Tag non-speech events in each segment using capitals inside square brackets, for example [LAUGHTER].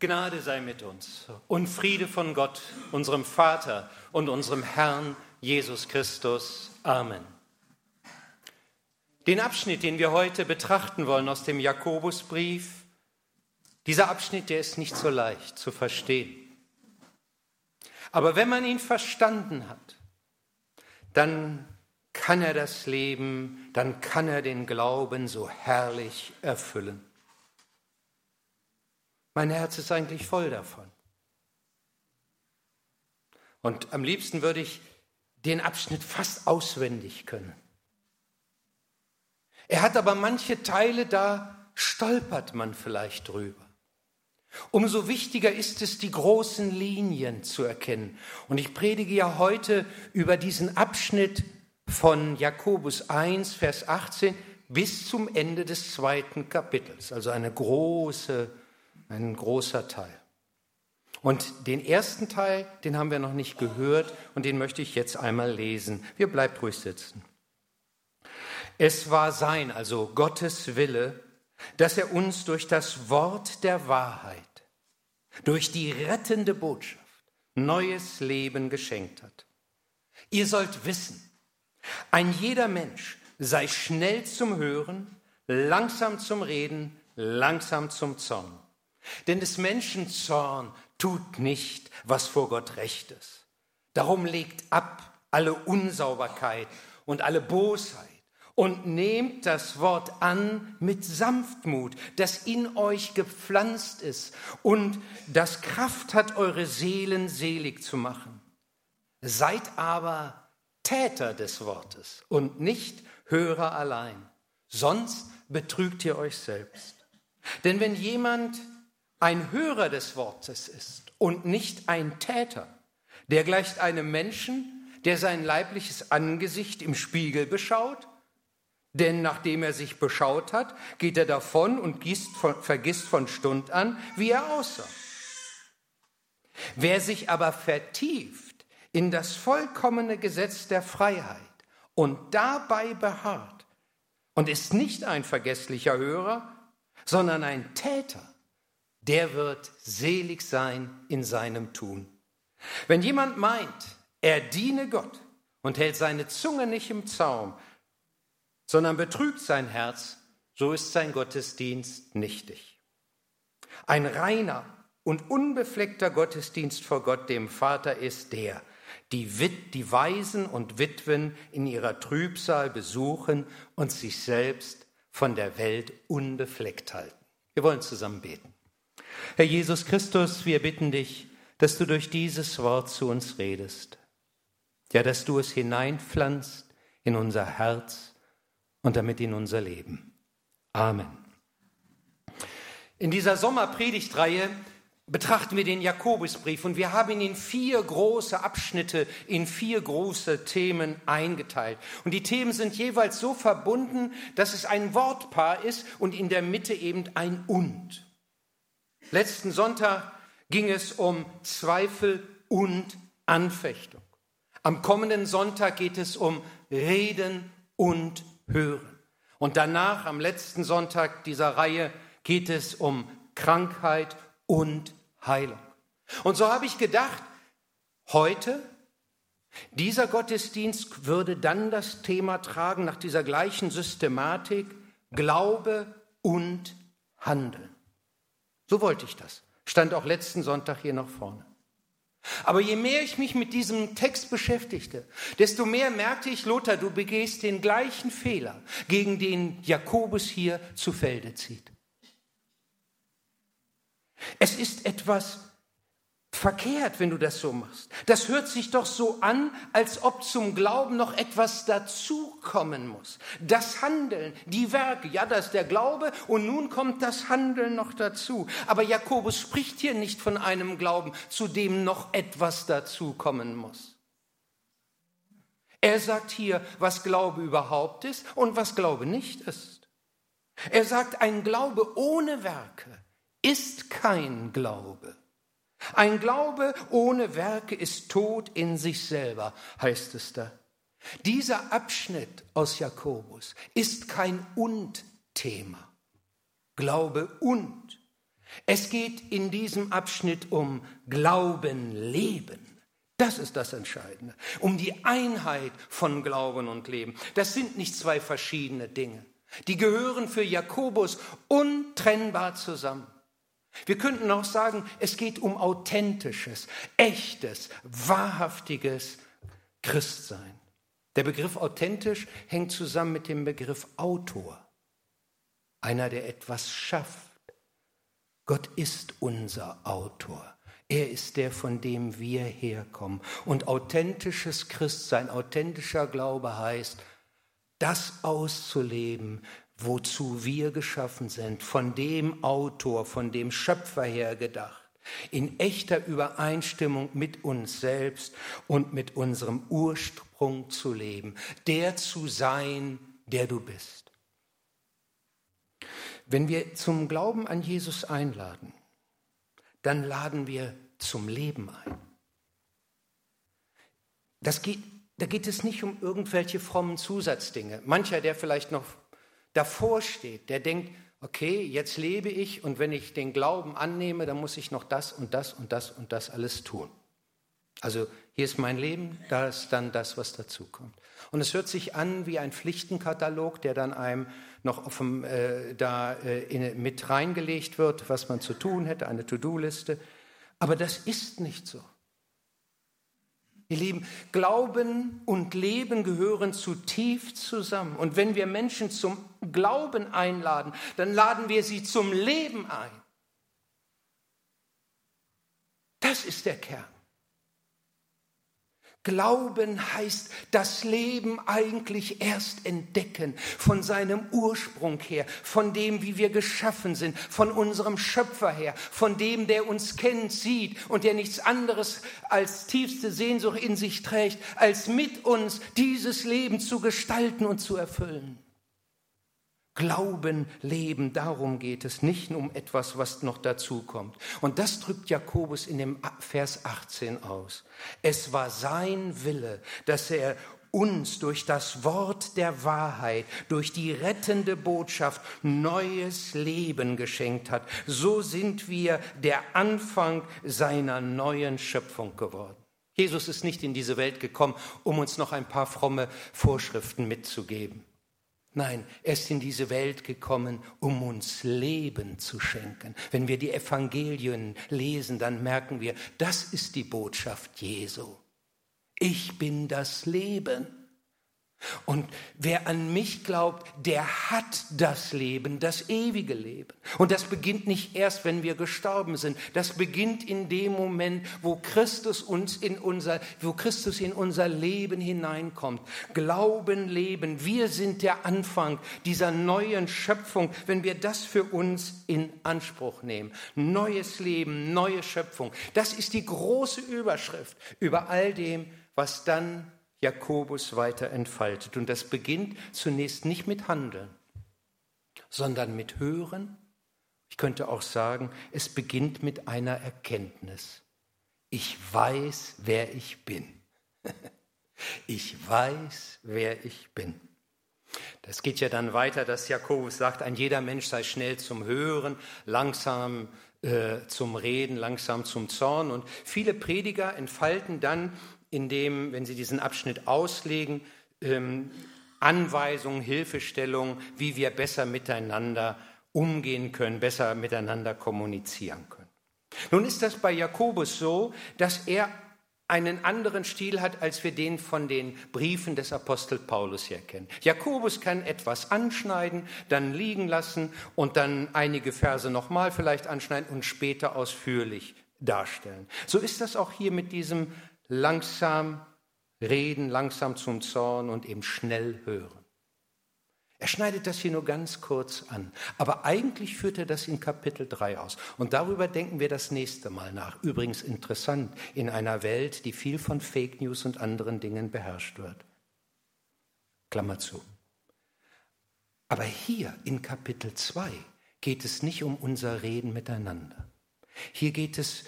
Gnade sei mit uns und Friede von Gott, unserem Vater und unserem Herrn Jesus Christus. Amen. Den Abschnitt, den wir heute betrachten wollen aus dem Jakobusbrief, dieser Abschnitt, der ist nicht so leicht zu verstehen. Aber wenn man ihn verstanden hat, dann kann er das Leben, dann kann er den Glauben so herrlich erfüllen. Mein Herz ist eigentlich voll davon. Und am liebsten würde ich den Abschnitt fast auswendig können. Er hat aber manche Teile, da stolpert man vielleicht drüber. Umso wichtiger ist es, die großen Linien zu erkennen. Und ich predige ja heute über diesen Abschnitt von Jakobus 1, Vers 18 bis zum Ende des zweiten Kapitels, also eine große ein großer Teil. Und den ersten Teil, den haben wir noch nicht gehört und den möchte ich jetzt einmal lesen. Wir bleibt ruhig sitzen. Es war sein, also Gottes Wille, dass er uns durch das Wort der Wahrheit, durch die rettende Botschaft, neues Leben geschenkt hat. Ihr sollt wissen, ein jeder Mensch sei schnell zum Hören, langsam zum Reden, langsam zum Zorn. Denn des Menschen Zorn tut nicht, was vor Gott recht ist. Darum legt ab alle Unsauberkeit und alle Bosheit und nehmt das Wort an mit Sanftmut, das in euch gepflanzt ist und das Kraft hat, eure Seelen selig zu machen. Seid aber Täter des Wortes und nicht Hörer allein, sonst betrügt ihr euch selbst. Denn wenn jemand ein Hörer des Wortes ist und nicht ein Täter, der gleicht einem Menschen, der sein leibliches Angesicht im Spiegel beschaut, denn nachdem er sich beschaut hat, geht er davon und von, vergisst von Stund an, wie er aussah. Wer sich aber vertieft in das vollkommene Gesetz der Freiheit und dabei beharrt und ist nicht ein vergesslicher Hörer, sondern ein Täter, der wird selig sein in seinem Tun. Wenn jemand meint, er diene Gott und hält seine Zunge nicht im Zaum, sondern betrügt sein Herz, so ist sein Gottesdienst nichtig. Ein reiner und unbefleckter Gottesdienst vor Gott, dem Vater, ist der, die, Wit die Waisen und Witwen in ihrer Trübsal besuchen und sich selbst von der Welt unbefleckt halten. Wir wollen zusammen beten. Herr Jesus Christus, wir bitten dich, dass du durch dieses Wort zu uns redest. Ja, dass du es hineinpflanzt in unser Herz und damit in unser Leben. Amen. In dieser Sommerpredigtreihe betrachten wir den Jakobusbrief und wir haben ihn in vier große Abschnitte, in vier große Themen eingeteilt. Und die Themen sind jeweils so verbunden, dass es ein Wortpaar ist und in der Mitte eben ein und. Letzten Sonntag ging es um Zweifel und Anfechtung. Am kommenden Sonntag geht es um Reden und Hören. Und danach, am letzten Sonntag dieser Reihe, geht es um Krankheit und Heilung. Und so habe ich gedacht, heute, dieser Gottesdienst würde dann das Thema tragen nach dieser gleichen Systematik, Glaube und Handeln. So wollte ich das. Stand auch letzten Sonntag hier noch vorne. Aber je mehr ich mich mit diesem Text beschäftigte, desto mehr merkte ich, Lothar, du begehst den gleichen Fehler, gegen den Jakobus hier zu Felde zieht. Es ist etwas verkehrt, wenn du das so machst. Das hört sich doch so an, als ob zum Glauben noch etwas dazukommen muss. Das Handeln, die Werke, ja, das ist der Glaube und nun kommt das Handeln noch dazu. Aber Jakobus spricht hier nicht von einem Glauben, zu dem noch etwas dazukommen muss. Er sagt hier, was Glaube überhaupt ist und was Glaube nicht ist. Er sagt, ein Glaube ohne Werke ist kein Glaube. Ein Glaube ohne Werke ist tot in sich selber, heißt es da. Dieser Abschnitt aus Jakobus ist kein Und-Thema. Glaube und. Es geht in diesem Abschnitt um Glauben, Leben. Das ist das Entscheidende. Um die Einheit von Glauben und Leben. Das sind nicht zwei verschiedene Dinge. Die gehören für Jakobus untrennbar zusammen. Wir könnten auch sagen, es geht um authentisches, echtes, wahrhaftiges Christsein. Der Begriff authentisch hängt zusammen mit dem Begriff Autor. Einer, der etwas schafft. Gott ist unser Autor. Er ist der, von dem wir herkommen. Und authentisches Christsein, authentischer Glaube heißt, das auszuleben, wozu wir geschaffen sind, von dem Autor, von dem Schöpfer her gedacht, in echter Übereinstimmung mit uns selbst und mit unserem Ursprung zu leben, der zu sein, der du bist. Wenn wir zum Glauben an Jesus einladen, dann laden wir zum Leben ein. Das geht, da geht es nicht um irgendwelche frommen Zusatzdinge. Mancher, der vielleicht noch davor steht, der denkt, okay, jetzt lebe ich und wenn ich den Glauben annehme, dann muss ich noch das und das und das und das alles tun. Also hier ist mein Leben, da ist dann das, was dazukommt. Und es hört sich an wie ein Pflichtenkatalog, der dann einem noch dem, äh, da äh, in, mit reingelegt wird, was man zu tun hätte, eine To-Do-Liste. Aber das ist nicht so. Ihr Lieben, Glauben und Leben gehören zutiefst zusammen. Und wenn wir Menschen zum Glauben einladen, dann laden wir sie zum Leben ein. Das ist der Kern. Glauben heißt das Leben eigentlich erst entdecken, von seinem Ursprung her, von dem, wie wir geschaffen sind, von unserem Schöpfer her, von dem, der uns kennt, sieht und der nichts anderes als tiefste Sehnsucht in sich trägt, als mit uns dieses Leben zu gestalten und zu erfüllen. Glauben, Leben, darum geht es, nicht um etwas, was noch dazu kommt. Und das drückt Jakobus in dem Vers 18 aus. Es war sein Wille, dass er uns durch das Wort der Wahrheit, durch die rettende Botschaft neues Leben geschenkt hat. So sind wir der Anfang seiner neuen Schöpfung geworden. Jesus ist nicht in diese Welt gekommen, um uns noch ein paar fromme Vorschriften mitzugeben. Nein, er ist in diese Welt gekommen, um uns Leben zu schenken. Wenn wir die Evangelien lesen, dann merken wir, das ist die Botschaft Jesu. Ich bin das Leben. Und wer an mich glaubt, der hat das Leben, das ewige Leben. Und das beginnt nicht erst, wenn wir gestorben sind. Das beginnt in dem Moment, wo Christus uns in unser, wo Christus in unser Leben hineinkommt. Glauben, Leben. Wir sind der Anfang dieser neuen Schöpfung, wenn wir das für uns in Anspruch nehmen. Neues Leben, neue Schöpfung. Das ist die große Überschrift über all dem, was dann Jakobus weiter entfaltet. Und das beginnt zunächst nicht mit Handeln, sondern mit Hören. Ich könnte auch sagen, es beginnt mit einer Erkenntnis. Ich weiß, wer ich bin. [LAUGHS] Ich weiß, wer ich bin. Das geht ja dann weiter, dass Jakobus sagt, ein jeder Mensch sei schnell zum Hören, langsam äh, zum Reden, langsam zum Zorn. Und viele Prediger entfalten dann indem, wenn Sie diesen Abschnitt auslegen, ähm, Anweisungen, Hilfestellungen, wie wir besser miteinander umgehen können, besser miteinander kommunizieren können. Nun ist das bei Jakobus so, dass er einen anderen Stil hat, als wir den von den Briefen des Apostel Paulus her kennen. Jakobus kann etwas anschneiden, dann liegen lassen und dann einige Verse nochmal vielleicht anschneiden und später ausführlich darstellen. So ist das auch hier mit diesem langsam reden, langsam zum Zorn und eben schnell hören. Er schneidet das hier nur ganz kurz an, aber eigentlich führt er das in Kapitel 3 aus. Und darüber denken wir das nächste Mal nach. Übrigens interessant in einer Welt, die viel von Fake News und anderen Dingen beherrscht wird. Klammer zu. Aber hier in Kapitel 2 geht es nicht um unser Reden miteinander. Hier geht es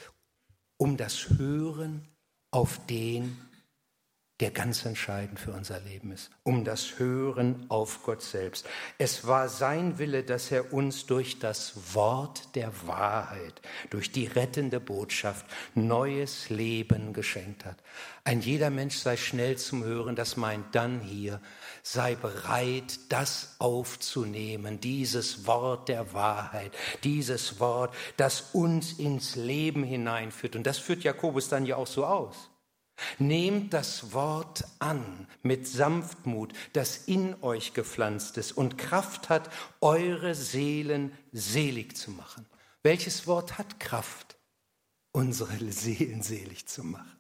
um das Hören auf den, der ganz entscheidend für unser Leben ist, um das Hören auf Gott selbst. Es war sein Wille, dass er uns durch das Wort der Wahrheit, durch die rettende Botschaft neues Leben geschenkt hat. Ein jeder Mensch sei schnell zum Hören, das meint dann hier, sei bereit, das aufzunehmen, dieses Wort der Wahrheit, dieses Wort, das uns ins Leben hineinführt. Und das führt Jakobus dann ja auch so aus. Nehmt das Wort an mit Sanftmut, das in euch gepflanzt ist und Kraft hat, eure Seelen selig zu machen. Welches Wort hat Kraft, unsere Seelen selig zu machen?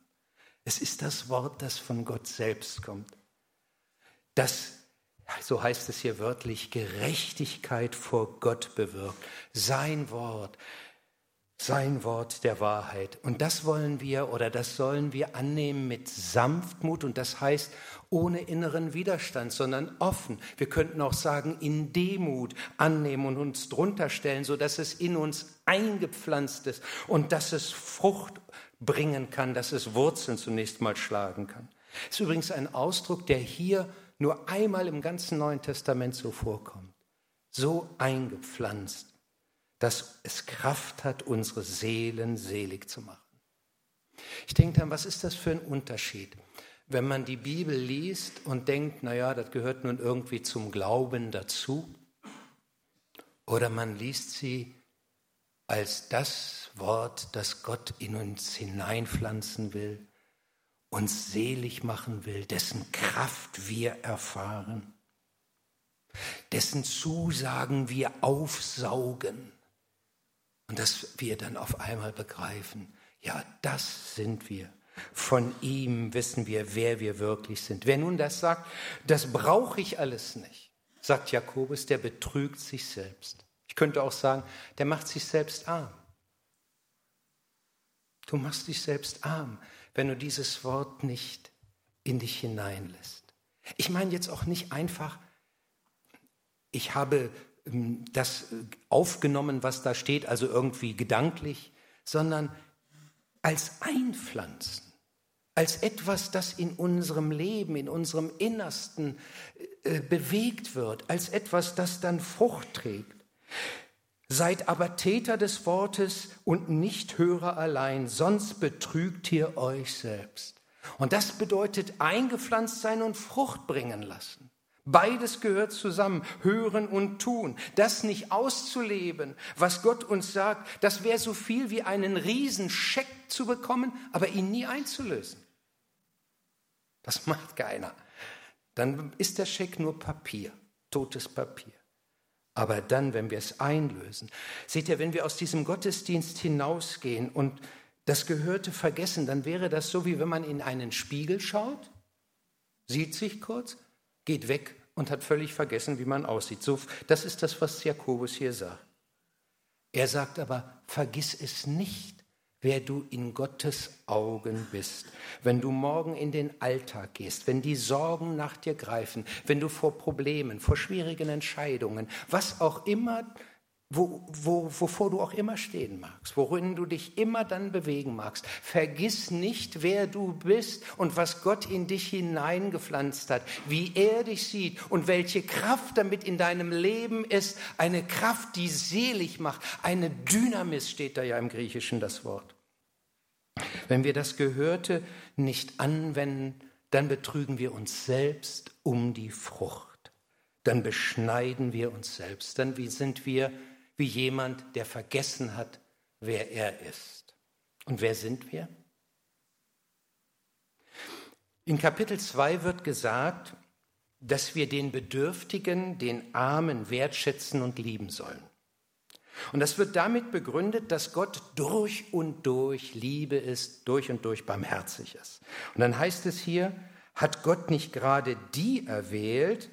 Es ist das Wort, das von Gott selbst kommt. Das, so heißt es hier wörtlich, Gerechtigkeit vor Gott bewirkt. Sein Wort, sein Wort der Wahrheit. Und das wollen wir oder das sollen wir annehmen mit Sanftmut und das heißt ohne inneren Widerstand, sondern offen. Wir könnten auch sagen, in Demut annehmen und uns drunter stellen, sodass es in uns eingepflanzt ist und dass es Frucht bringen kann, dass es Wurzeln zunächst mal schlagen kann. Das ist übrigens ein Ausdruck, der hier nur einmal im ganzen Neuen Testament so vorkommt. So eingepflanzt dass es Kraft hat, unsere Seelen selig zu machen. Ich denke dann, was ist das für ein Unterschied, wenn man die Bibel liest und denkt, naja, das gehört nun irgendwie zum Glauben dazu, oder man liest sie als das Wort, das Gott in uns hineinpflanzen will, uns selig machen will, dessen Kraft wir erfahren, dessen Zusagen wir aufsaugen und dass wir dann auf einmal begreifen, ja, das sind wir. Von ihm wissen wir, wer wir wirklich sind. Wer nun das sagt, das brauche ich alles nicht, sagt Jakobus, der betrügt sich selbst. Ich könnte auch sagen, der macht sich selbst arm. Du machst dich selbst arm, wenn du dieses Wort nicht in dich hineinlässt. Ich meine jetzt auch nicht einfach, ich habe ähm, das äh, aufgenommen, was da steht, also irgendwie gedanklich, sondern als Einpflanzen, als etwas, das in unserem Leben, in unserem Innersten äh, bewegt wird, als etwas, das dann Frucht trägt. Seid aber Täter des Wortes und nicht Hörer allein, sonst betrügt ihr euch selbst. Und das bedeutet eingepflanzt sein und Frucht bringen lassen. Beides gehört zusammen, hören und tun. Das nicht auszuleben, was Gott uns sagt, das wäre so viel wie einen Riesenscheck zu bekommen, aber ihn nie einzulösen. Das macht keiner. Dann ist der Scheck nur Papier, totes Papier. Aber dann, wenn wir es einlösen, seht ihr, wenn wir aus diesem Gottesdienst hinausgehen und das Gehörte vergessen, dann wäre das so, wie wenn man in einen Spiegel schaut, sieht sich kurz, geht weg und hat völlig vergessen, wie man aussieht. So, das ist das, was Jakobus hier sagt. Er sagt aber, vergiss es nicht, wer du in Gottes Augen bist. Wenn du morgen in den Alltag gehst, wenn die Sorgen nach dir greifen, wenn du vor Problemen, vor schwierigen Entscheidungen, was auch immer wo, wo, wovor du auch immer stehen magst, worin du dich immer dann bewegen magst. Vergiss nicht, wer du bist und was Gott in dich hineingepflanzt hat, wie er dich sieht und welche Kraft damit in deinem Leben ist. Eine Kraft, die selig macht. Eine Dynamis steht da ja im Griechischen das Wort. Wenn wir das Gehörte nicht anwenden, dann betrügen wir uns selbst um die Frucht. Dann beschneiden wir uns selbst. Dann sind wir wie jemand, der vergessen hat, wer er ist. Und wer sind wir? In Kapitel 2 wird gesagt, dass wir den Bedürftigen, den Armen wertschätzen und lieben sollen. Und das wird damit begründet, dass Gott durch und durch Liebe ist, durch und durch barmherzig ist. Und dann heißt es hier, hat Gott nicht gerade die erwählt,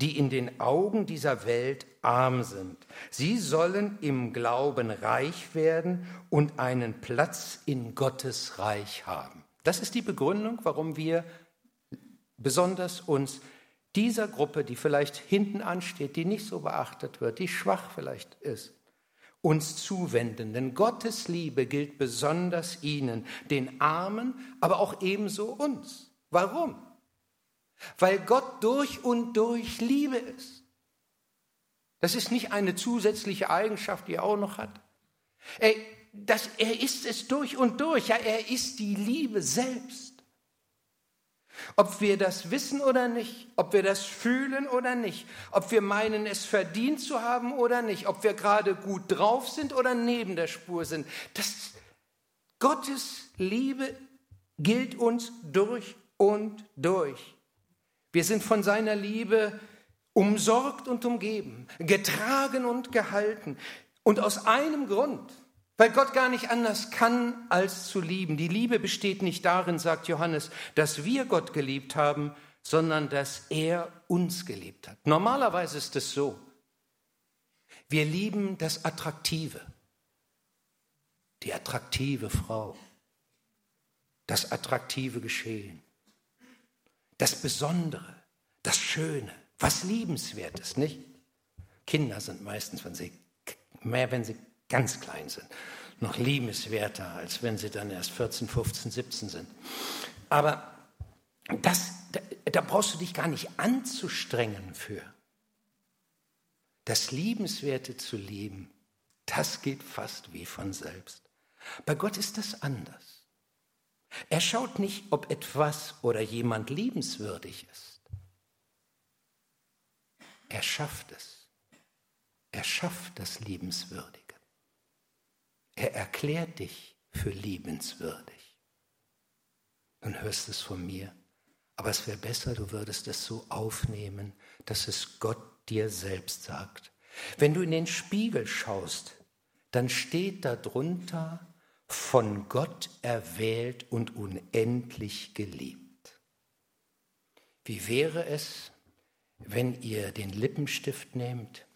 die in den Augen dieser Welt arm sind. Sie sollen im Glauben reich werden und einen Platz in Gottes Reich haben. Das ist die Begründung, warum wir besonders uns dieser Gruppe, die vielleicht hinten ansteht, die nicht so beachtet wird, die schwach vielleicht ist, uns zuwenden. Denn Gottes Liebe gilt besonders ihnen, den Armen, aber auch ebenso uns. Warum? Weil Gott durch und durch Liebe ist. Das ist nicht eine zusätzliche Eigenschaft, die er auch noch hat. Er, das, er ist es durch und durch. Ja, er ist die Liebe selbst. Ob wir das wissen oder nicht, ob wir das fühlen oder nicht, ob wir meinen, es verdient zu haben oder nicht, ob wir gerade gut drauf sind oder neben der Spur sind, das, Gottes Liebe gilt uns durch und durch. Wir sind von seiner Liebe umsorgt und umgeben, getragen und gehalten. Und aus einem Grund, weil Gott gar nicht anders kann, als zu lieben. Die Liebe besteht nicht darin, sagt Johannes, dass wir Gott geliebt haben, sondern dass er uns geliebt hat. Normalerweise ist es so, wir lieben das Attraktive, die attraktive Frau, das attraktive Geschehen, das Besondere, das Schöne, was Liebenswertes, nicht? Kinder sind meistens, wenn sie, mehr wenn sie ganz klein sind, noch liebenswerter, als wenn sie dann erst 14, 15, 17 sind. Aber das, da, da brauchst du dich gar nicht anzustrengen für. Das Liebenswerte zu lieben, das geht fast wie von selbst. Bei Gott ist das anders. Er schaut nicht, ob etwas oder jemand liebenswürdig ist. Er schafft es. Er schafft das Liebenswürdige. Er erklärt dich für liebenswürdig. Nun hörst es von mir, aber es wäre besser, du würdest es so aufnehmen, dass es Gott dir selbst sagt. Wenn du in den Spiegel schaust, dann steht darunter von Gott erwählt und unendlich geliebt. Wie wäre es, wenn ihr den Lippenstift nehmt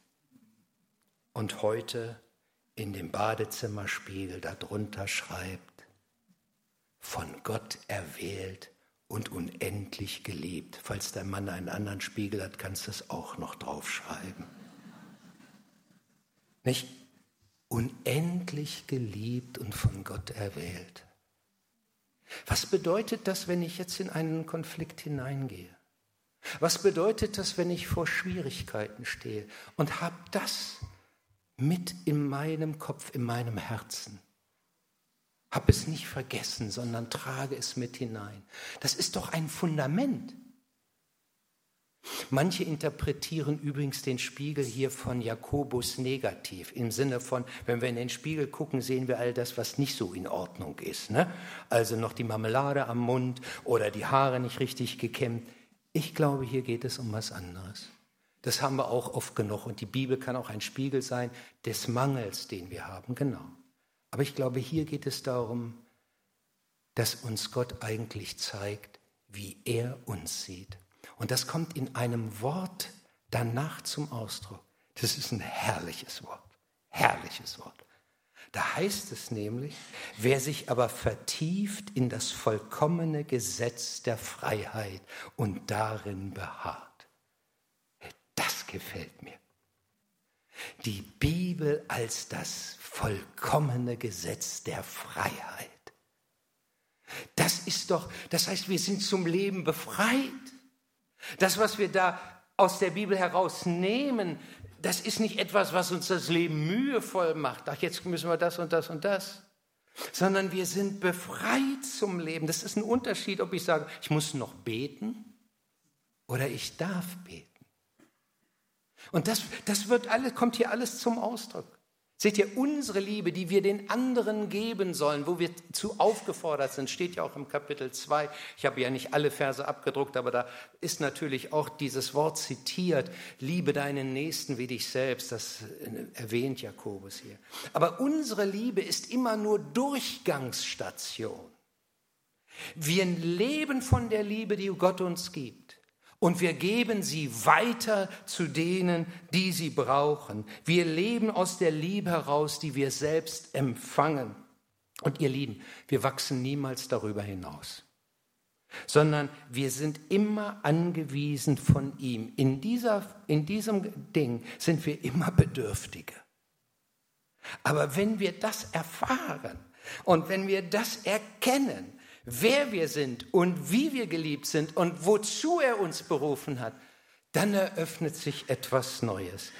und heute in dem Badezimmerspiegel darunter schreibt, von Gott erwählt und unendlich geliebt. Falls der Mann einen anderen Spiegel hat, kannst du es auch noch draufschreiben. Nicht? Unendlich geliebt und von Gott erwählt. Was bedeutet das, wenn ich jetzt in einen Konflikt hineingehe? Was bedeutet das, wenn ich vor Schwierigkeiten stehe und habe das mit in meinem Kopf, in meinem Herzen. Hab es nicht vergessen, sondern trage es mit hinein. Das ist doch ein Fundament. Manche interpretieren übrigens den Spiegel hier von Jakobus negativ, im Sinne von, wenn wir in den Spiegel gucken, sehen wir all das, was nicht so in Ordnung ist. Ne? Also noch die Marmelade am Mund oder die Haare nicht richtig gekämmt. Ich glaube, hier geht es um was anderes. Das haben wir auch oft genug. Und die Bibel kann auch ein Spiegel sein des Mangels, den wir haben. Genau. Aber ich glaube, hier geht es darum, dass uns Gott eigentlich zeigt, wie er uns sieht. Und das kommt in einem Wort danach zum Ausdruck. Das ist ein herrliches Wort. Herrliches Wort. Da heißt es nämlich, wer sich aber vertieft in das vollkommene Gesetz der Freiheit und darin beharrt das gefällt mir. Die Bibel als das vollkommene Gesetz der Freiheit. Das ist doch, das heißt, wir sind zum Leben befreit. Das, was wir da aus der Bibel herausnehmen, das ist nicht etwas, was uns das Leben mühevoll macht. Ach, jetzt müssen wir das und das und das. Sondern wir sind befreit zum Leben. Das ist ein Unterschied, ob ich sage, ich muss noch beten oder ich darf beten. Und das, das wird alles, kommt hier alles zum Ausdruck. Seht ihr, unsere Liebe, die wir den anderen geben sollen, wo wir zu aufgefordert sind, steht ja auch im Kapitel 2. Ich habe ja nicht alle Verse abgedruckt, aber da ist natürlich auch dieses Wort zitiert, liebe deinen Nächsten wie dich selbst, das erwähnt Jakobus hier. Aber unsere Liebe ist immer nur Durchgangsstation. Wir leben von der Liebe, die Gott uns gibt und wir geben sie weiter zu denen, die sie brauchen. Wir leben aus der Liebe heraus, die wir selbst empfangen. Und ihr Lieben, wir wachsen niemals darüber hinaus, sondern wir sind immer angewiesen von ihm. In, dieser, in diesem Ding sind wir immer Bedürftige. Aber wenn wir das erfahren und wenn wir das erkennen, wer wir sind und wie wir geliebt sind und wozu er uns berufen hat, dann eröffnet sich etwas Neues.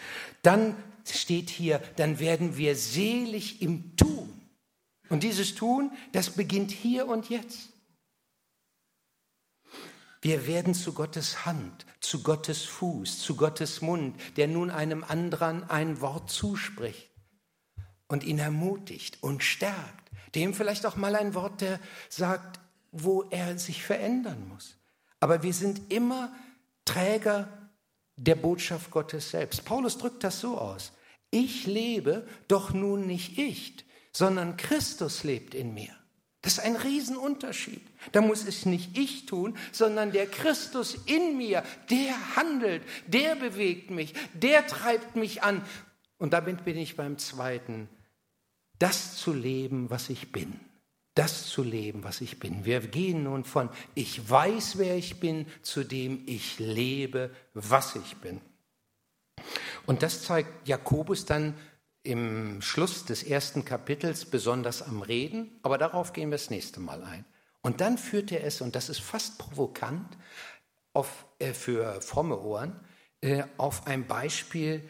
Dann steht hier, dann werden wir selig im Tun. Und dieses Tun, das beginnt hier und jetzt. Wir werden zu Gottes Hand, zu Gottes Fuß, zu Gottes Mund, der nun einem anderen ein Wort zuspricht und ihn ermutigt und stärkt. Dem vielleicht auch mal ein Wort, der sagt, wo er sich verändern muss. Aber wir sind immer Träger der Botschaft Gottes selbst. Paulus drückt das so aus. Ich lebe, doch nun nicht ich, sondern Christus lebt in mir. Das ist ein Riesenunterschied. Da muss es nicht ich tun, sondern der Christus in mir, der handelt, der bewegt mich, der treibt mich an. Und damit bin ich beim zweiten, das zu leben, was ich bin. Das zu leben, was ich bin. Wir gehen nun von ich weiß, wer ich bin, zu dem ich lebe, was ich bin. Und das zeigt Jakobus dann im Schluss des ersten Kapitels besonders am Reden, aber darauf gehen wir das nächste Mal ein. Und dann führt er es, und das ist fast provokant auf, äh, für fromme Ohren, äh, auf ein Beispiel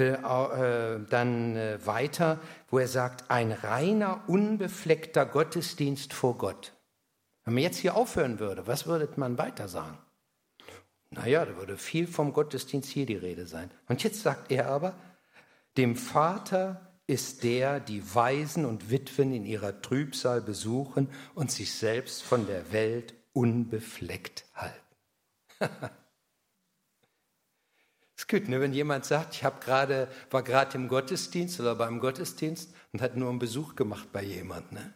äh, äh dann äh, weiter, wo er sagt, ein reiner, unbefleckter Gottesdienst vor Gott. Wenn man jetzt hier aufhören würde, was würde man weiter sagen? Naja, da würde viel vom Gottesdienst hier die Rede sein. Und jetzt sagt er aber, dem Vater ist der, die Waisen und Witwen in ihrer Trübsal besuchen und sich selbst von der Welt unbefleckt halten. [LAUGHS] Es ist gut, ne, wenn jemand sagt, ich hab grade, war gerade im Gottesdienst oder beim Gottesdienst und hat nur einen Besuch gemacht bei jemandem. Ne?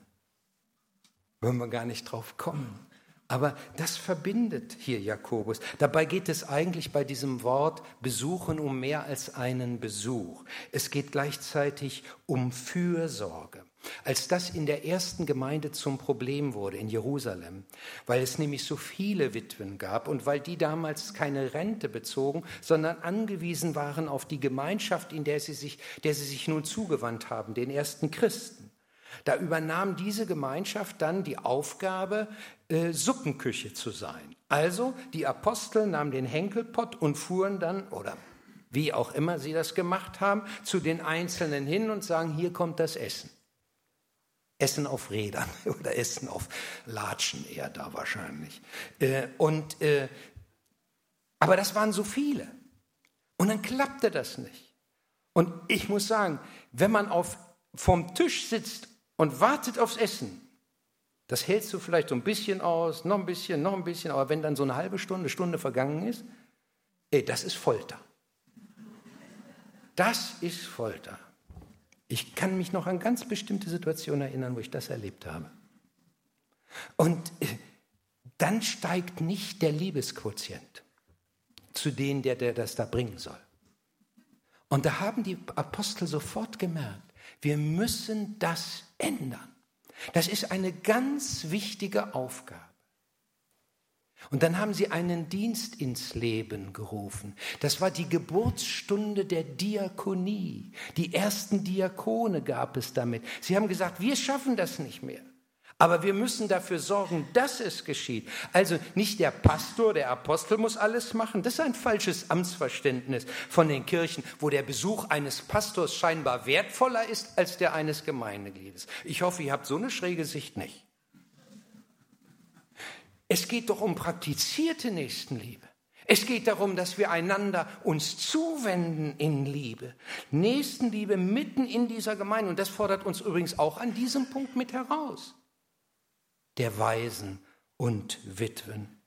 Wollen wir gar nicht drauf kommen. Aber das verbindet hier Jakobus. Dabei geht es eigentlich bei diesem Wort besuchen um mehr als einen Besuch. Es geht gleichzeitig um Fürsorge. Als das in der ersten Gemeinde zum Problem wurde in Jerusalem, weil es nämlich so viele Witwen gab und weil die damals keine Rente bezogen, sondern angewiesen waren auf die Gemeinschaft, in der sie sich, der sie sich nun zugewandt haben, den ersten Christen. Da übernahm diese Gemeinschaft dann die Aufgabe, äh, Suppenküche zu sein. Also die Apostel nahmen den Henkelpott und fuhren dann, oder wie auch immer sie das gemacht haben, zu den Einzelnen hin und sagen, hier kommt das Essen. Essen auf Rädern [LAUGHS] oder Essen auf Latschen eher da wahrscheinlich. Äh, und, äh, aber das waren so viele. Und dann klappte das nicht. Und ich muss sagen, wenn man auf, vom Tisch sitzt und wartet aufs Essen. Das hältst du vielleicht so ein bisschen aus, noch ein bisschen, noch ein bisschen, aber wenn dann so eine halbe Stunde, Stunde vergangen ist, ey, das ist Folter. Das ist Folter. Ich kann mich noch an ganz bestimmte Situationen erinnern, wo ich das erlebt habe. Und äh, dann steigt nicht der Liebesquotient zu denen, der, der das da bringen soll. Und da haben die Apostel sofort gemerkt, wir müssen das ändern. Das ist eine ganz wichtige Aufgabe. Und dann haben sie einen Dienst ins Leben gerufen. Das war die Geburtsstunde der Diakonie. Die ersten Diakone gab es damit. Sie haben gesagt, wir schaffen das nicht mehr. Aber wir müssen dafür sorgen, dass es geschieht. Also nicht der Pastor, der Apostel muss alles machen. Das ist ein falsches Amtsverständnis von den Kirchen, wo der Besuch eines Pastors scheinbar wertvoller ist als der eines Gemeindegliedes. Ich hoffe, ihr habt so eine schräge Sicht nicht. Es geht doch um praktizierte Nächstenliebe. Es geht darum, dass wir einander uns zuwenden in Liebe. Nächstenliebe mitten in dieser Gemeinde. Und das fordert uns übrigens auch an diesem Punkt mit heraus der Waisen und Witwen.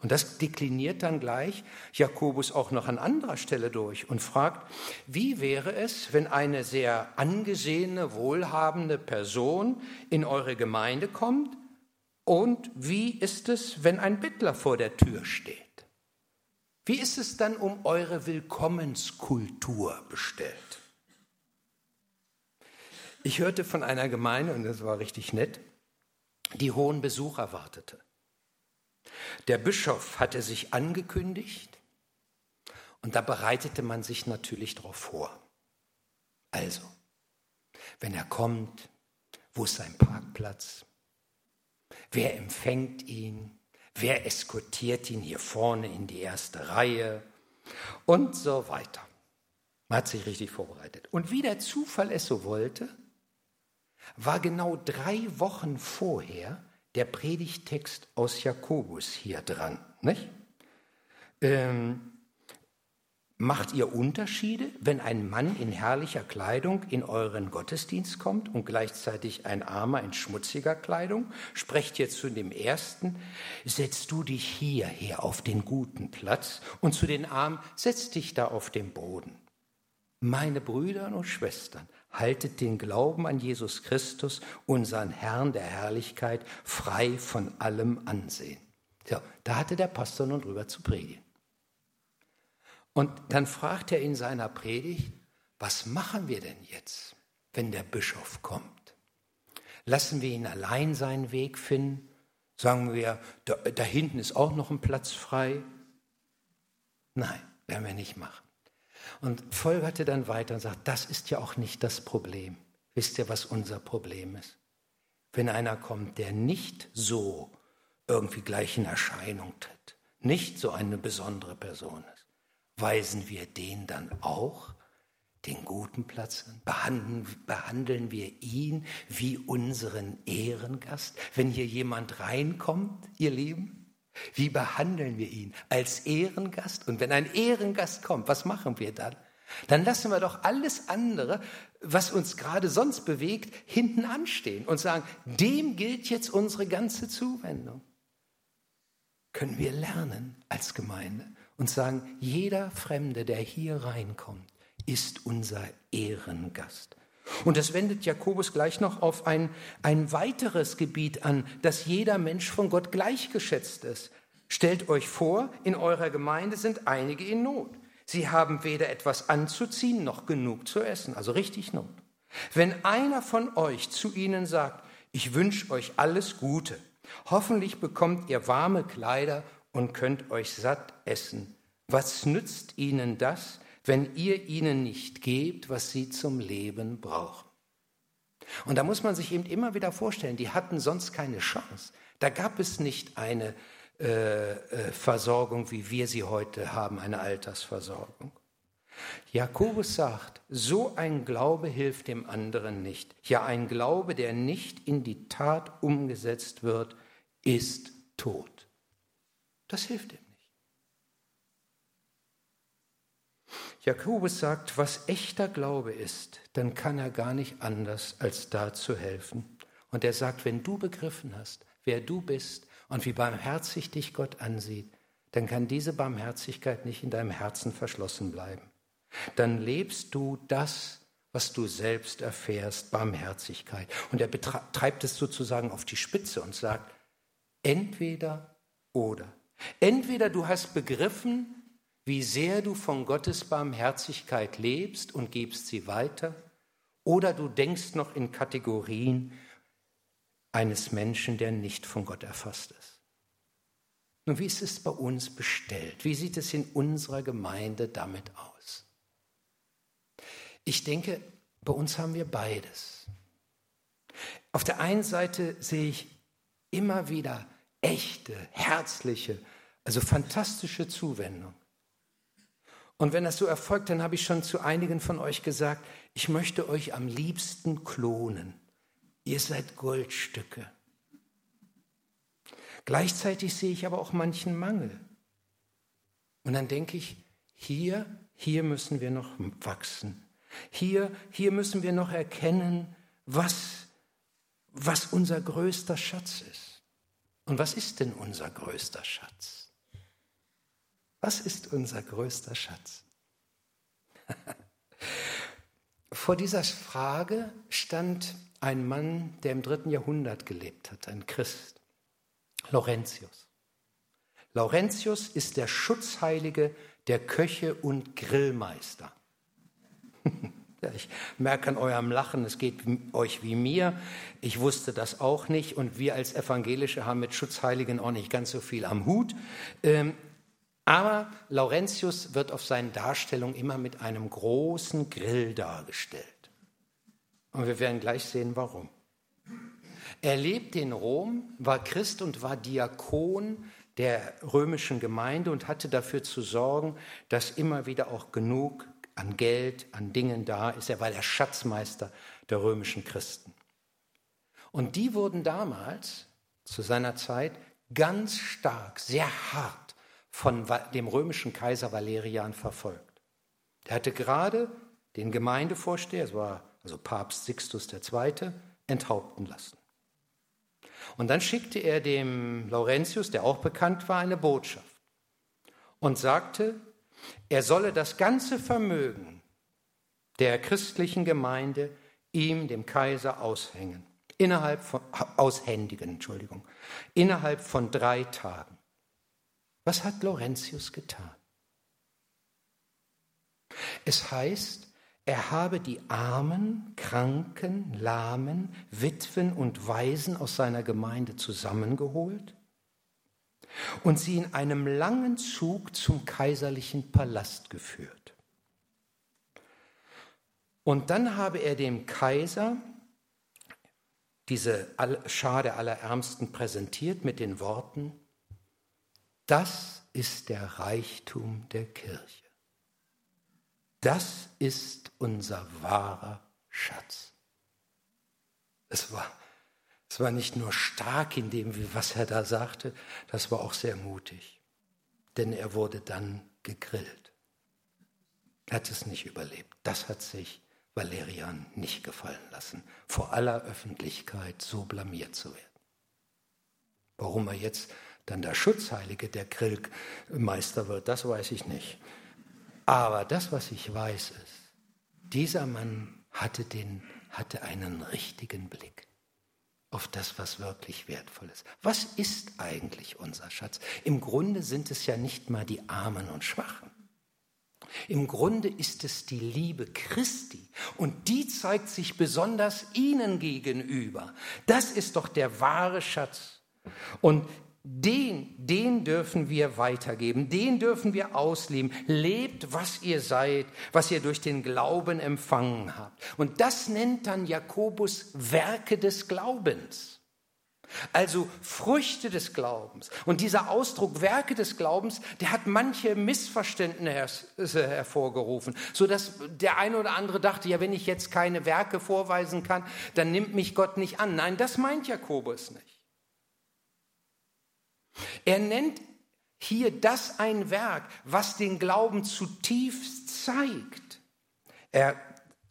Und das dekliniert dann gleich Jakobus auch noch an anderer Stelle durch und fragt, wie wäre es, wenn eine sehr angesehene, wohlhabende Person in eure Gemeinde kommt und wie ist es, wenn ein Bettler vor der Tür steht? Wie ist es dann um eure Willkommenskultur bestellt? Ich hörte von einer Gemeinde, und das war richtig nett, die hohen Besucher erwartete. Der Bischof hatte sich angekündigt und da bereitete man sich natürlich darauf vor. Also, wenn er kommt, wo ist sein Parkplatz? Wer empfängt ihn? Wer eskortiert ihn hier vorne in die erste Reihe? Und so weiter. Man hat sich richtig vorbereitet. Und wie der Zufall es so wollte, war genau drei Wochen vorher der Predigtext aus Jakobus hier dran. Nicht? Ähm, Macht ihr Unterschiede, wenn ein Mann in herrlicher Kleidung in euren Gottesdienst kommt und gleichzeitig ein Armer in schmutziger Kleidung? Sprecht ihr zu dem Ersten, setzt du dich hierher auf den guten Platz und zu den Armen, setz dich da auf den Boden. Meine Brüder und Schwestern, haltet den Glauben an Jesus Christus, unseren Herrn der Herrlichkeit, frei von allem Ansehen. So, da hatte der Pastor nun drüber zu predigen. Und dann fragt er in seiner Predigt, was machen wir denn jetzt, wenn der Bischof kommt? Lassen wir ihn allein seinen Weg finden? Sagen wir, da, da hinten ist auch noch ein Platz frei? Nein, werden wir nicht machen. Und folgerte dann weiter und sagt, das ist ja auch nicht das Problem. Wisst ihr, was unser Problem ist? Wenn einer kommt, der nicht so irgendwie gleich in Erscheinung tritt, nicht so eine besondere Person ist, weisen wir den dann auch den guten Platz an? Behandeln, behandeln wir ihn wie unseren Ehrengast? Wenn hier jemand reinkommt, ihr Lieben, wie behandeln wir ihn? Als Ehrengast? Und wenn ein Ehrengast kommt, was machen wir dann? Dann lassen wir doch alles andere, was uns gerade sonst bewegt, hinten anstehen und sagen, dem gilt jetzt unsere ganze Zuwendung. Können wir lernen als Gemeinde und sagen, jeder Fremde, der hier reinkommt, ist unser Ehrengast. Und das wendet Jakobus gleich noch auf ein, ein weiteres Gebiet an, dass jeder Mensch von Gott gleichgeschätzt ist. Stellt euch vor, in eurer Gemeinde sind einige in Not. Sie haben weder etwas anzuziehen noch genug zu essen, also richtig Not. Wenn einer von euch zu ihnen sagt, ich wünsche euch alles Gute, hoffentlich bekommt ihr warme Kleider und könnt euch satt essen. Was nützt ihnen das, wenn ihr ihnen nicht gebt, was sie zum Leben brauchen? Und da muss man sich eben immer wieder vorstellen, die hatten sonst keine Chance. Da gab es nicht eine äh, äh, Versorgung, wie wir sie heute haben, eine Altersversorgung. Jakobus sagt, so ein Glaube hilft dem anderen nicht. Ja, ein Glaube, der nicht in die Tat umgesetzt wird, ist tot. Das hilft ihm nicht. Jakobus sagt, was echter Glaube ist, dann kann er gar nicht anders, als da zu helfen. Und er sagt, wenn du begriffen hast, wer du bist und wie barmherzig dich Gott ansieht, dann kann diese Barmherzigkeit nicht in deinem Herzen verschlossen bleiben. Dann lebst du das, was du selbst erfährst, Barmherzigkeit. Und er treibt es sozusagen auf die Spitze und sagt, entweder oder. Entweder du hast begriffen, wie sehr du von Gottes Barmherzigkeit lebst und gibst sie weiter, oder du denkst noch in Kategorien eines Menschen, der nicht von Gott erfasst ist. Nun, wie ist es bei uns bestellt? Wie sieht es in unserer Gemeinde damit aus? Ich denke, bei uns haben wir beides. Auf der einen Seite sehe ich immer wieder echte, herzliche, also fantastische Zuwendung. Und wenn das so erfolgt, dann habe ich schon zu einigen von euch gesagt, ich möchte euch am liebsten klonen. Ihr seid Goldstücke. Gleichzeitig sehe ich aber auch manchen Mangel. Und dann denke ich, hier, hier müssen wir noch wachsen. Hier, hier müssen wir noch erkennen, was, was unser größter Schatz ist. Und was ist denn unser größter Schatz? Was ist unser größter Schatz? [LAUGHS] Vor dieser Frage stand ein Mann, der im dritten Jahrhundert gelebt hat, ein Christ, Laurentius. Laurentius ist der Schutzheilige der Köche und Grillmeister. [LAUGHS] Ich merke an eurem Lachen, es geht euch wie mir. Ich wusste das auch nicht und wir als Evangelische haben mit Schutzheiligen auch nicht ganz so viel am Hut. Aber Laurentius wird auf seinen Darstellungen immer mit einem großen Grill dargestellt. Und wir werden gleich sehen, warum. Er lebte in Rom, war Christ und war Diakon der römischen Gemeinde und hatte dafür zu sorgen, dass immer wieder auch genug an Geld, an Dingen da ist. Er war der Schatzmeister der römischen Christen. Und die wurden damals, zu seiner Zeit, ganz stark, sehr hart von dem römischen Kaiser Valerian verfolgt. Der hatte gerade den Gemeindevorsteher, es war also Papst Sixtus II., enthaupten lassen. Und dann schickte er dem Laurentius, der auch bekannt war, eine Botschaft und sagte, er solle das ganze Vermögen der christlichen Gemeinde ihm, dem Kaiser, aushängen. Innerhalb von, aushändigen, Entschuldigung, innerhalb von drei Tagen. Was hat Laurentius getan? Es heißt, er habe die Armen, Kranken, Lahmen, Witwen und Waisen aus seiner Gemeinde zusammengeholt und sie in einem langen Zug zum kaiserlichen Palast geführt. Und dann habe er dem Kaiser diese Schar der Allerärmsten präsentiert mit den Worten, das ist der Reichtum der Kirche. Das ist unser wahrer Schatz. Es war, es war nicht nur stark in dem, was er da sagte, das war auch sehr mutig. Denn er wurde dann gegrillt. Er hat es nicht überlebt. Das hat sich Valerian nicht gefallen lassen, vor aller Öffentlichkeit so blamiert zu werden. Warum er jetzt dann der Schutzheilige der Grillmeister wird, das weiß ich nicht. Aber das, was ich weiß, ist, dieser Mann hatte, den, hatte einen richtigen Blick auf das, was wirklich wertvoll ist. Was ist eigentlich unser Schatz? Im Grunde sind es ja nicht mal die Armen und Schwachen. Im Grunde ist es die Liebe Christi und die zeigt sich besonders ihnen gegenüber. Das ist doch der wahre Schatz. Und den, den dürfen wir weitergeben, den dürfen wir ausleben. Lebt, was ihr seid, was ihr durch den Glauben empfangen habt. Und das nennt dann Jakobus Werke des Glaubens. Also Früchte des Glaubens. Und dieser Ausdruck Werke des Glaubens, der hat manche Missverständnisse hervorgerufen, so dass der eine oder andere dachte, ja, wenn ich jetzt keine Werke vorweisen kann, dann nimmt mich Gott nicht an. Nein, das meint Jakobus nicht. Er nennt hier das ein Werk, was den Glauben zutiefst zeigt. Er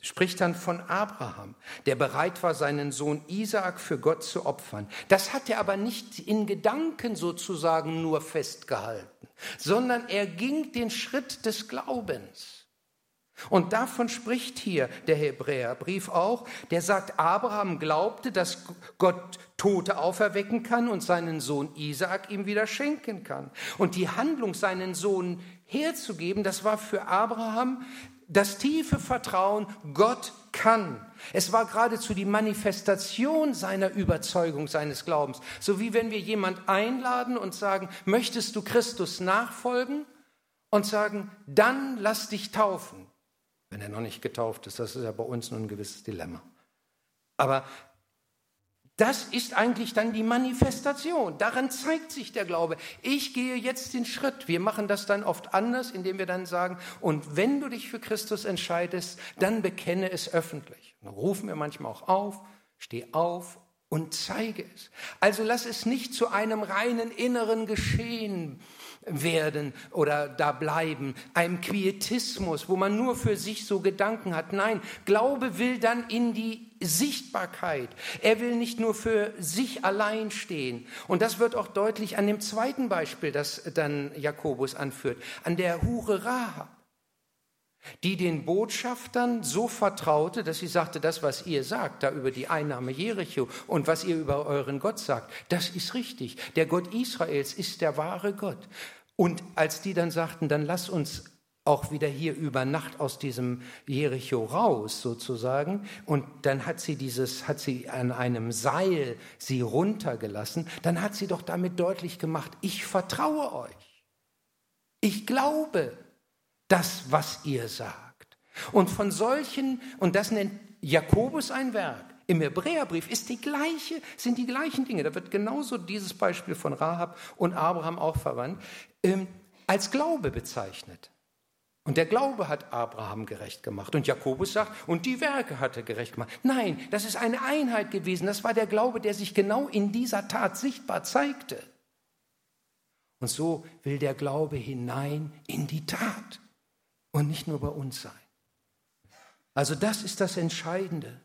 spricht dann von Abraham, der bereit war, seinen Sohn Isaak für Gott zu opfern. Das hat er aber nicht in Gedanken sozusagen nur festgehalten, sondern er ging den Schritt des Glaubens. Und davon spricht hier der Hebräerbrief auch, der sagt, Abraham glaubte, dass Gott Tote auferwecken kann und seinen Sohn Isaak ihm wieder schenken kann. Und die Handlung, seinen Sohn herzugeben, das war für Abraham das tiefe Vertrauen, Gott kann. Es war geradezu die Manifestation seiner Überzeugung, seines Glaubens. So wie wenn wir jemand einladen und sagen, möchtest du Christus nachfolgen? Und sagen, dann lass dich taufen wenn er noch nicht getauft ist. Das ist ja bei uns nur ein gewisses Dilemma. Aber das ist eigentlich dann die Manifestation. Daran zeigt sich der Glaube. Ich gehe jetzt den Schritt. Wir machen das dann oft anders, indem wir dann sagen, und wenn du dich für Christus entscheidest, dann bekenne es öffentlich. Dann rufen wir manchmal auch auf, steh auf und zeige es. Also lass es nicht zu einem reinen inneren Geschehen werden oder da bleiben, einem Quietismus, wo man nur für sich so Gedanken hat. Nein, Glaube will dann in die Sichtbarkeit. Er will nicht nur für sich allein stehen. Und das wird auch deutlich an dem zweiten Beispiel, das dann Jakobus anführt, an der Hure Rahab die den Botschaftern so vertraute, dass sie sagte, das, was ihr sagt, da über die Einnahme Jericho und was ihr über euren Gott sagt, das ist richtig. Der Gott Israels ist der wahre Gott. Und als die dann sagten, dann lass uns auch wieder hier über Nacht aus diesem Jericho raus sozusagen und dann hat sie dieses hat sie an einem Seil sie runtergelassen dann hat sie doch damit deutlich gemacht ich vertraue euch ich glaube das, was ihr sagt. Und von solchen, und das nennt Jakobus ein Werk, Im Hebräerbrief ist die gleiche, sind die gleichen Dinge. Da wird genauso dieses Beispiel von Rahab und Abraham auch verwandt, ähm, als Glaube bezeichnet. Und der Glaube hat Abraham gerecht gemacht. Und Jakobus sagt, und die Werke hat er gerecht gemacht. Nein, das ist eine Einheit gewesen. Das war der Glaube, der sich genau in dieser Tat sichtbar zeigte. Und so will der Glaube hinein in die Tat und nicht nur bei uns sein. Also das ist das Entscheidende.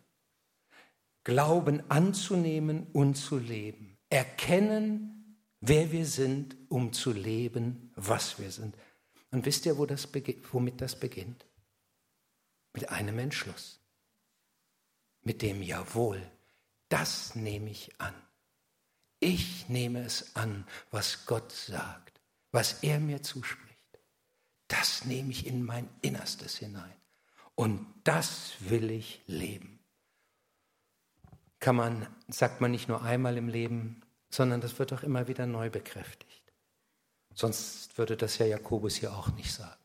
Glauben anzunehmen und zu leben. Erkennen, wer wir sind, um zu leben, was wir sind. Und wisst ihr, wo das womit das beginnt? Mit einem Entschluss. Mit dem Jawohl, das nehme ich an. Ich nehme es an, was Gott sagt, was er mir zuspricht. Das nehme ich in mein Innerstes hinein. Und das will ich leben. Kann man, sagt man nicht nur einmal im Leben, sondern das wird auch immer wieder neu bekräftigt. Sonst würde das ja Jakobus hier auch nicht sagen.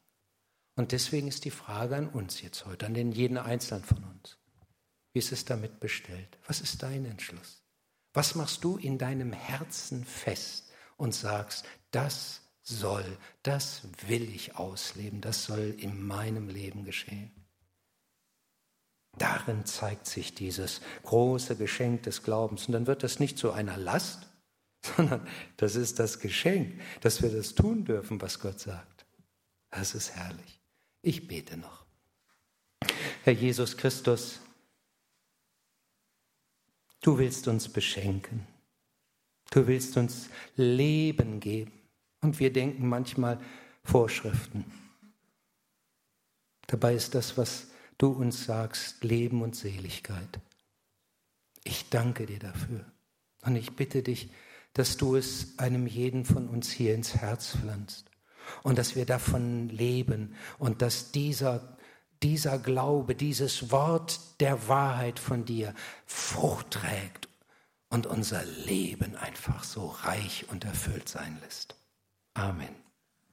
Und deswegen ist die Frage an uns jetzt heute, an den jeden Einzelnen von uns. Wie ist es damit bestellt? Was ist dein Entschluss? Was machst du in deinem Herzen fest und sagst, das soll, das will ich ausleben, das soll in meinem Leben geschehen? Darin zeigt sich dieses große Geschenk des Glaubens. Und dann wird das nicht zu einer Last, [LAUGHS] sondern das ist das Geschenk, dass wir das tun dürfen, was Gott sagt. Das ist herrlich. Ich bete noch. Herr Jesus Christus, du willst uns beschenken. Du willst uns Leben geben. Und wir denken manchmal Vorschriften. Dabei ist das, was du uns sagst, Leben und Seligkeit. Ich danke dir dafür. Und ich bitte dich, dass du es einem jeden von uns hier ins Herz pflanzt und dass wir davon leben und dass dieser, dieser Glaube, dieses Wort der Wahrheit von dir Frucht trägt und unser Leben einfach so reich und erfüllt sein lässt. Amen.